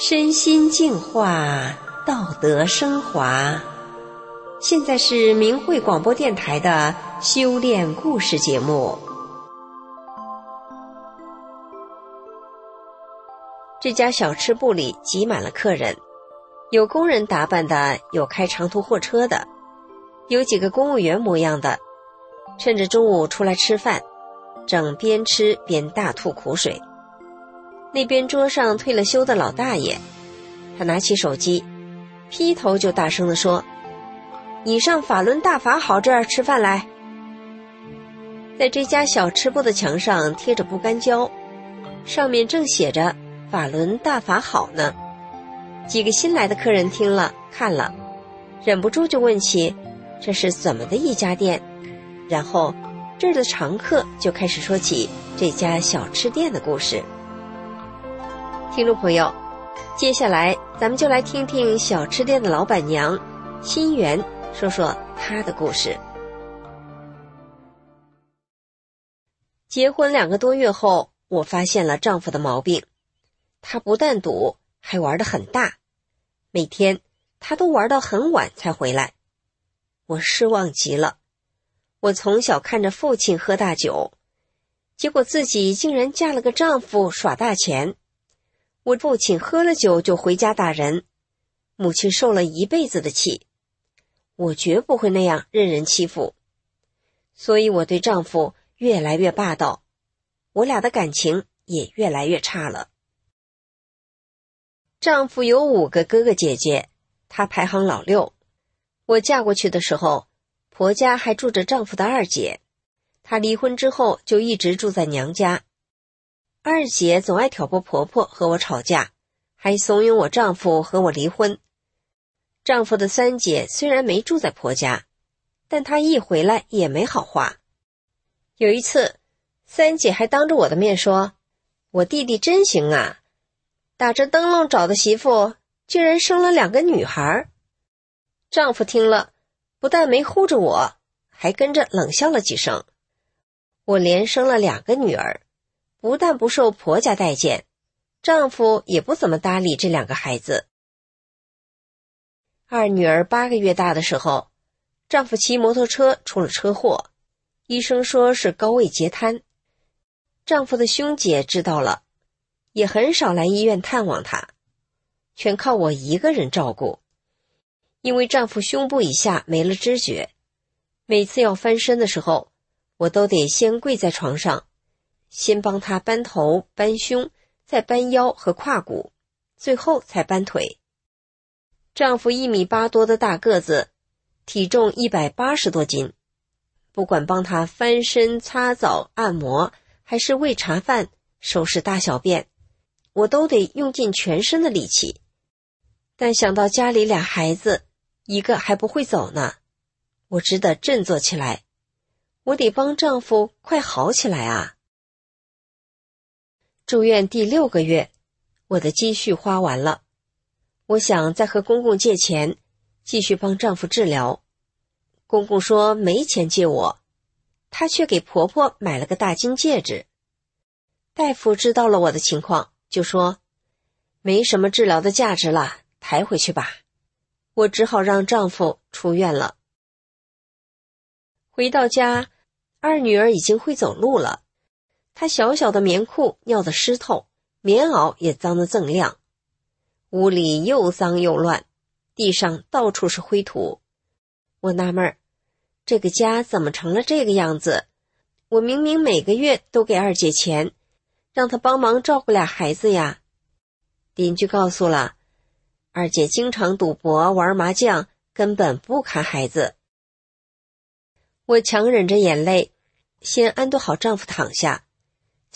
身心净化，道德升华。现在是明慧广播电台的修炼故事节目。这家小吃部里挤满了客人，有工人打扮的，有开长途货车的，有几个公务员模样的，趁着中午出来吃饭，正边吃边大吐苦水。那边桌上退了休的老大爷，他拿起手机，劈头就大声地说：“你上法轮大法好这儿吃饭来。”在这家小吃部的墙上贴着不干胶，上面正写着“法轮大法好”呢。几个新来的客人听了看了，忍不住就问起：“这是怎么的一家店？”然后这儿的常客就开始说起这家小吃店的故事。听众朋友，接下来咱们就来听听小吃店的老板娘心媛说说她的故事。结婚两个多月后，我发现了丈夫的毛病，他不但赌，还玩的很大，每天他都玩到很晚才回来，我失望极了。我从小看着父亲喝大酒，结果自己竟然嫁了个丈夫耍大钱。我父亲喝了酒就回家打人，母亲受了一辈子的气。我绝不会那样任人欺负，所以我对丈夫越来越霸道，我俩的感情也越来越差了。丈夫有五个哥哥姐姐，他排行老六。我嫁过去的时候，婆家还住着丈夫的二姐，她离婚之后就一直住在娘家。二姐总爱挑拨婆婆和我吵架，还怂恿我丈夫和我离婚。丈夫的三姐虽然没住在婆家，但她一回来也没好话。有一次，三姐还当着我的面说：“我弟弟真行啊，打着灯笼找的媳妇，竟然生了两个女孩。”丈夫听了，不但没护着我，还跟着冷笑了几声。我连生了两个女儿。不但不受婆家待见，丈夫也不怎么搭理这两个孩子。二女儿八个月大的时候，丈夫骑摩托车出了车祸，医生说是高位截瘫。丈夫的兄姐知道了，也很少来医院探望她，全靠我一个人照顾。因为丈夫胸部以下没了知觉，每次要翻身的时候，我都得先跪在床上。先帮他搬头、搬胸，再搬腰和胯骨，最后才搬腿。丈夫一米八多的大个子，体重一百八十多斤，不管帮他翻身、擦澡、按摩，还是喂茶饭、收拾大小便，我都得用尽全身的力气。但想到家里俩孩子，一个还不会走呢，我只得振作起来。我得帮丈夫快好起来啊！住院第六个月，我的积蓄花完了，我想再和公公借钱，继续帮丈夫治疗。公公说没钱借我，他却给婆婆买了个大金戒指。大夫知道了我的情况，就说没什么治疗的价值了，抬回去吧。我只好让丈夫出院了。回到家，二女儿已经会走路了。他小小的棉裤尿得湿透，棉袄也脏得锃亮，屋里又脏又乱，地上到处是灰土。我纳闷儿，这个家怎么成了这个样子？我明明每个月都给二姐钱，让她帮忙照顾俩孩子呀。邻居告诉了，二姐经常赌博、玩麻将，根本不看孩子。我强忍着眼泪，先安顿好丈夫躺下。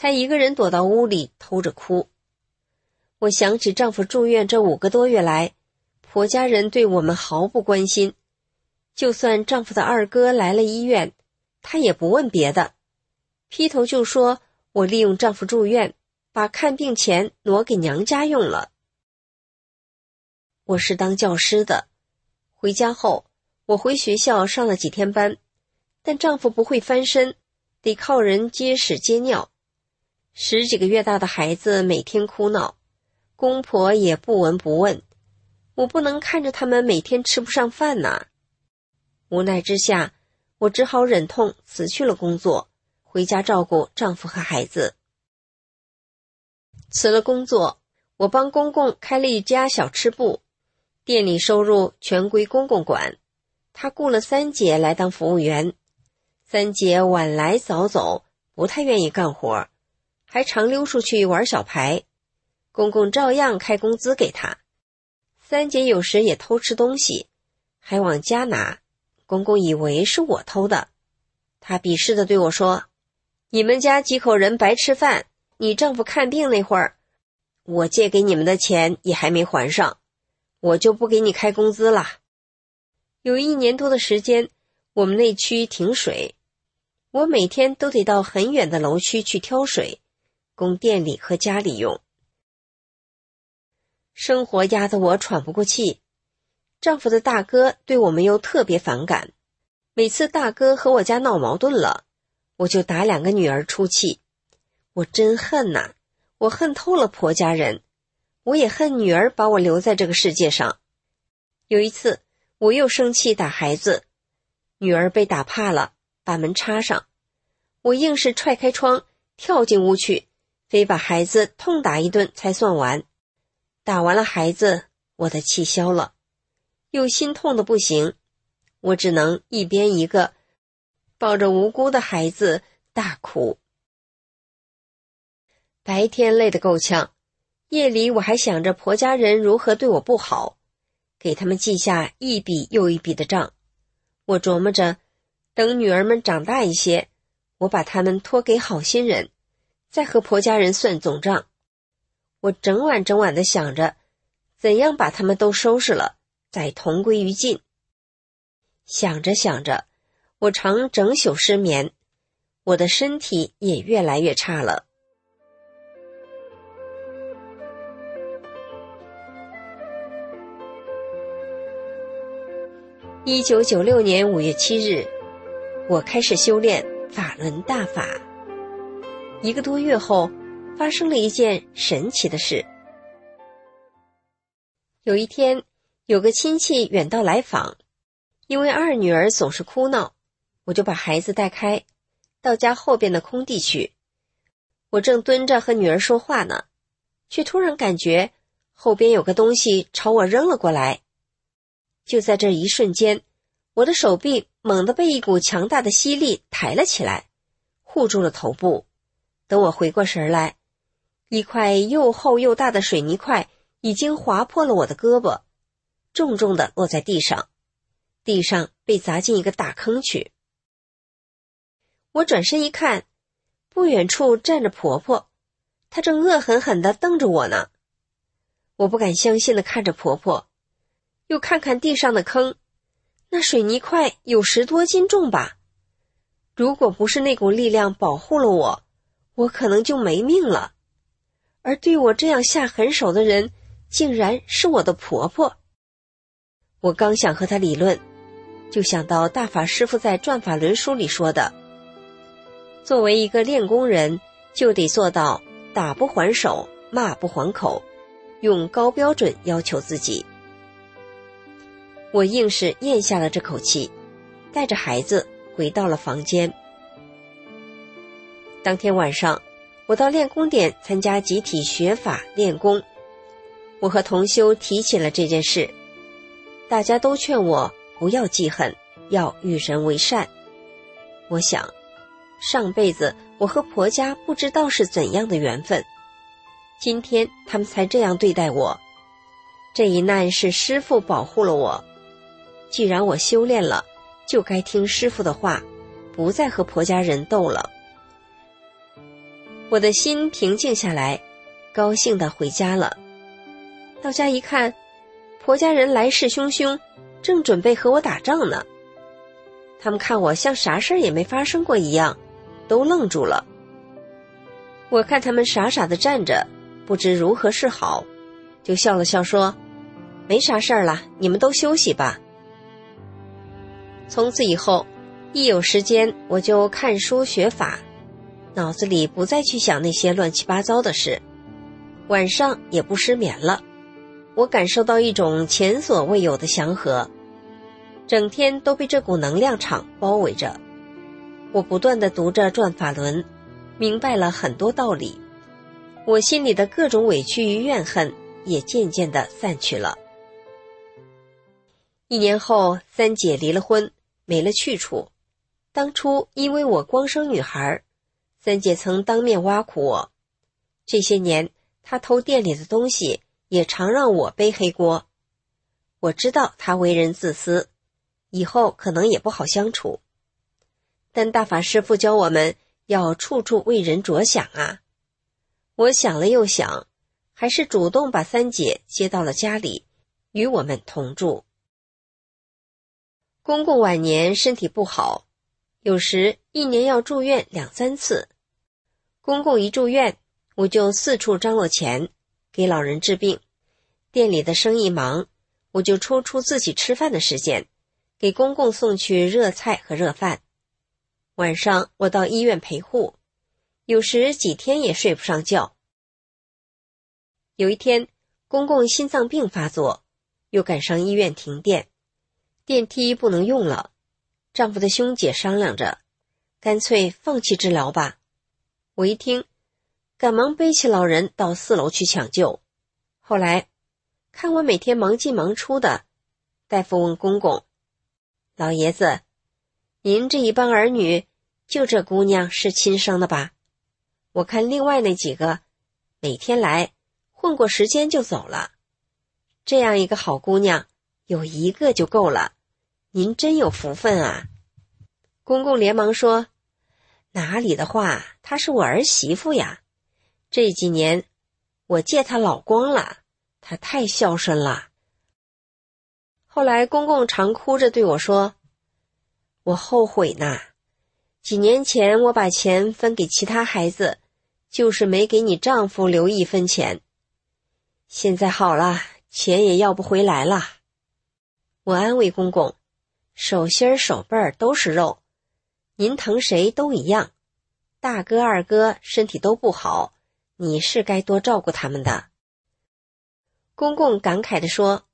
她一个人躲到屋里偷着哭。我想起丈夫住院这五个多月来，婆家人对我们毫不关心，就算丈夫的二哥来了医院，他也不问别的，劈头就说我利用丈夫住院，把看病钱挪给娘家用了。我是当教师的，回家后我回学校上了几天班，但丈夫不会翻身，得靠人接屎接尿。十几个月大的孩子每天哭闹，公婆也不闻不问，我不能看着他们每天吃不上饭呐。无奈之下，我只好忍痛辞去了工作，回家照顾丈夫和孩子。辞了工作，我帮公公开了一家小吃部，店里收入全归公公管。他雇了三姐来当服务员，三姐晚来早走，不太愿意干活，还常溜出去玩小牌。公公照样开工资给他。三姐有时也偷吃东西，还往家拿。公公以为是我偷的，他鄙视的对我说：“你们家几口人白吃饭？你丈夫看病那会儿，我借给你们的钱也还没还上，我就不给你开工资了。”有一年多的时间，我们那区停水，我每天都得到很远的楼区去挑水，供店里和家里用。生活压得我喘不过气，丈夫的大哥对我们又特别反感，每次大哥和我家闹矛盾了，我就打两个女儿出气。我真恨呐，我恨透了婆家人，我也恨女儿把我留在这个世界上。有一次。我又生气打孩子，女儿被打怕了，把门插上，我硬是踹开窗跳进屋去，非把孩子痛打一顿才算完。打完了孩子，我的气消了，又心痛的不行，我只能一边一个抱着无辜的孩子大哭。白天累得够呛，夜里我还想着婆家人如何对我不好。给他们记下一笔又一笔的账，我琢磨着，等女儿们长大一些，我把他们托给好心人，在和婆家人算总账。我整晚整晚的想着，怎样把他们都收拾了，再同归于尽。想着想着，我常整宿失眠，我的身体也越来越差了。一九九六年五月七日，我开始修炼法轮大法。一个多月后，发生了一件神奇的事。有一天，有个亲戚远道来访，因为二女儿总是哭闹，我就把孩子带开，到家后边的空地去。我正蹲着和女儿说话呢，却突然感觉后边有个东西朝我扔了过来。就在这一瞬间，我的手臂猛地被一股强大的吸力抬了起来，护住了头部。等我回过神来，一块又厚又大的水泥块已经划破了我的胳膊，重重的落在地上，地上被砸进一个大坑去。我转身一看，不远处站着婆婆，她正恶狠狠地瞪着我呢。我不敢相信的看着婆婆。又看看地上的坑，那水泥块有十多斤重吧？如果不是那股力量保护了我，我可能就没命了。而对我这样下狠手的人，竟然是我的婆婆。我刚想和她理论，就想到大法师父在《转法轮》书里说的：“作为一个练功人，就得做到打不还手，骂不还口，用高标准要求自己。”我硬是咽下了这口气，带着孩子回到了房间。当天晚上，我到练功点参加集体学法练功，我和同修提起了这件事，大家都劝我不要记恨，要与人为善。我想，上辈子我和婆家不知道是怎样的缘分，今天他们才这样对待我。这一难是师傅保护了我。既然我修炼了，就该听师傅的话，不再和婆家人斗了。我的心平静下来，高兴的回家了。到家一看，婆家人来势汹汹，正准备和我打仗呢。他们看我像啥事儿也没发生过一样，都愣住了。我看他们傻傻的站着，不知如何是好，就笑了笑说：“没啥事儿了，你们都休息吧。”从此以后，一有时间我就看书学法，脑子里不再去想那些乱七八糟的事。晚上也不失眠了。我感受到一种前所未有的祥和，整天都被这股能量场包围着。我不断的读着《转法轮》，明白了很多道理。我心里的各种委屈与怨恨也渐渐的散去了。一年后，三姐离了婚，没了去处。当初因为我光生女孩，三姐曾当面挖苦我。这些年，她偷店里的东西，也常让我背黑锅。我知道她为人自私，以后可能也不好相处。但大法师父教我们要处处为人着想啊。我想了又想，还是主动把三姐接到了家里，与我们同住。公公晚年身体不好，有时一年要住院两三次。公公一住院，我就四处张罗钱给老人治病。店里的生意忙，我就抽出自己吃饭的时间，给公公送去热菜和热饭。晚上我到医院陪护。有时几天也睡不上觉。有一天，公公心脏病发作，又赶上医院停电，电梯不能用了。丈夫的兄姐商量着，干脆放弃治疗吧。我一听，赶忙背起老人到四楼去抢救。后来，看我每天忙进忙出的，大夫问公公：“老爷子，您这一帮儿女，就这姑娘是亲生的吧？”我看另外那几个，每天来混过时间就走了。这样一个好姑娘，有一个就够了。您真有福分啊！公公连忙说：“哪里的话，她是我儿媳妇呀。这几年我借她老光了，她太孝顺了。”后来公公常哭着对我说：“我后悔呐，几年前我把钱分给其他孩子。”就是没给你丈夫留一分钱。现在好了，钱也要不回来了。我安慰公公：“手心儿、手背儿都是肉，您疼谁都一样。大哥、二哥身体都不好，你是该多照顾他们的。”公公感慨地说：“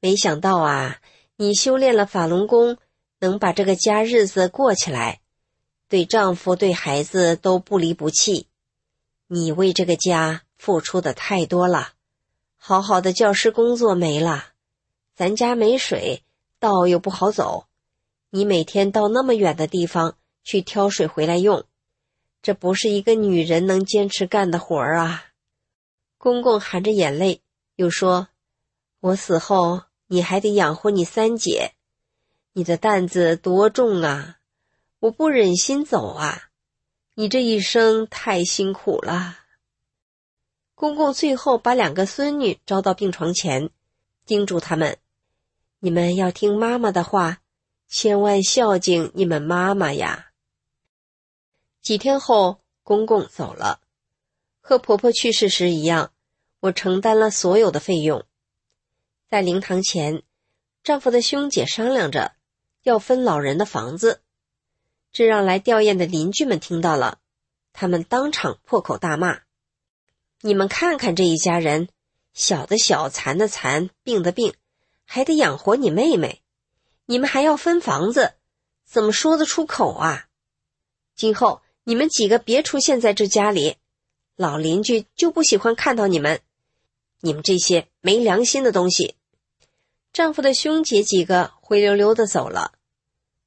没想到啊，你修炼了法轮功，能把这个家日子过起来，对丈夫、对孩子都不离不弃。”你为这个家付出的太多了，好好的教师工作没了，咱家没水，道又不好走，你每天到那么远的地方去挑水回来用，这不是一个女人能坚持干的活儿啊！公公含着眼泪又说：“我死后你还得养活你三姐，你的担子多重啊！我不忍心走啊！”你这一生太辛苦了。公公最后把两个孙女招到病床前，叮嘱他们：“你们要听妈妈的话，千万孝敬你们妈妈呀。”几天后，公公走了，和婆婆去世时一样，我承担了所有的费用。在灵堂前，丈夫的兄姐商量着要分老人的房子。这让来吊唁的邻居们听到了，他们当场破口大骂：“你们看看这一家人，小的小，残的残，病的病，还得养活你妹妹，你们还要分房子，怎么说得出口啊？今后你们几个别出现在这家里，老邻居就不喜欢看到你们，你们这些没良心的东西！”丈夫的兄姐几个灰溜溜的走了，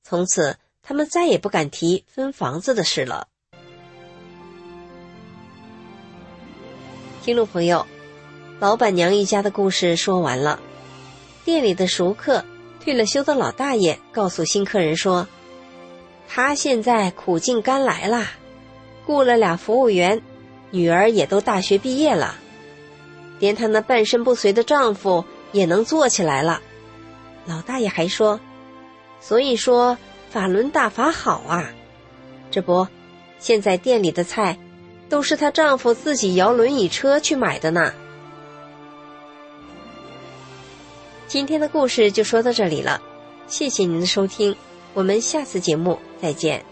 从此。他们再也不敢提分房子的事了。听众朋友，老板娘一家的故事说完了。店里的熟客退了休的老大爷告诉新客人说：“他现在苦尽甘来啦，雇了俩服务员，女儿也都大学毕业了，连他那半身不遂的丈夫也能做起来了。”老大爷还说：“所以说。”法轮大法好啊！这不，现在店里的菜都是她丈夫自己摇轮椅车去买的呢。今天的故事就说到这里了，谢谢您的收听，我们下次节目再见。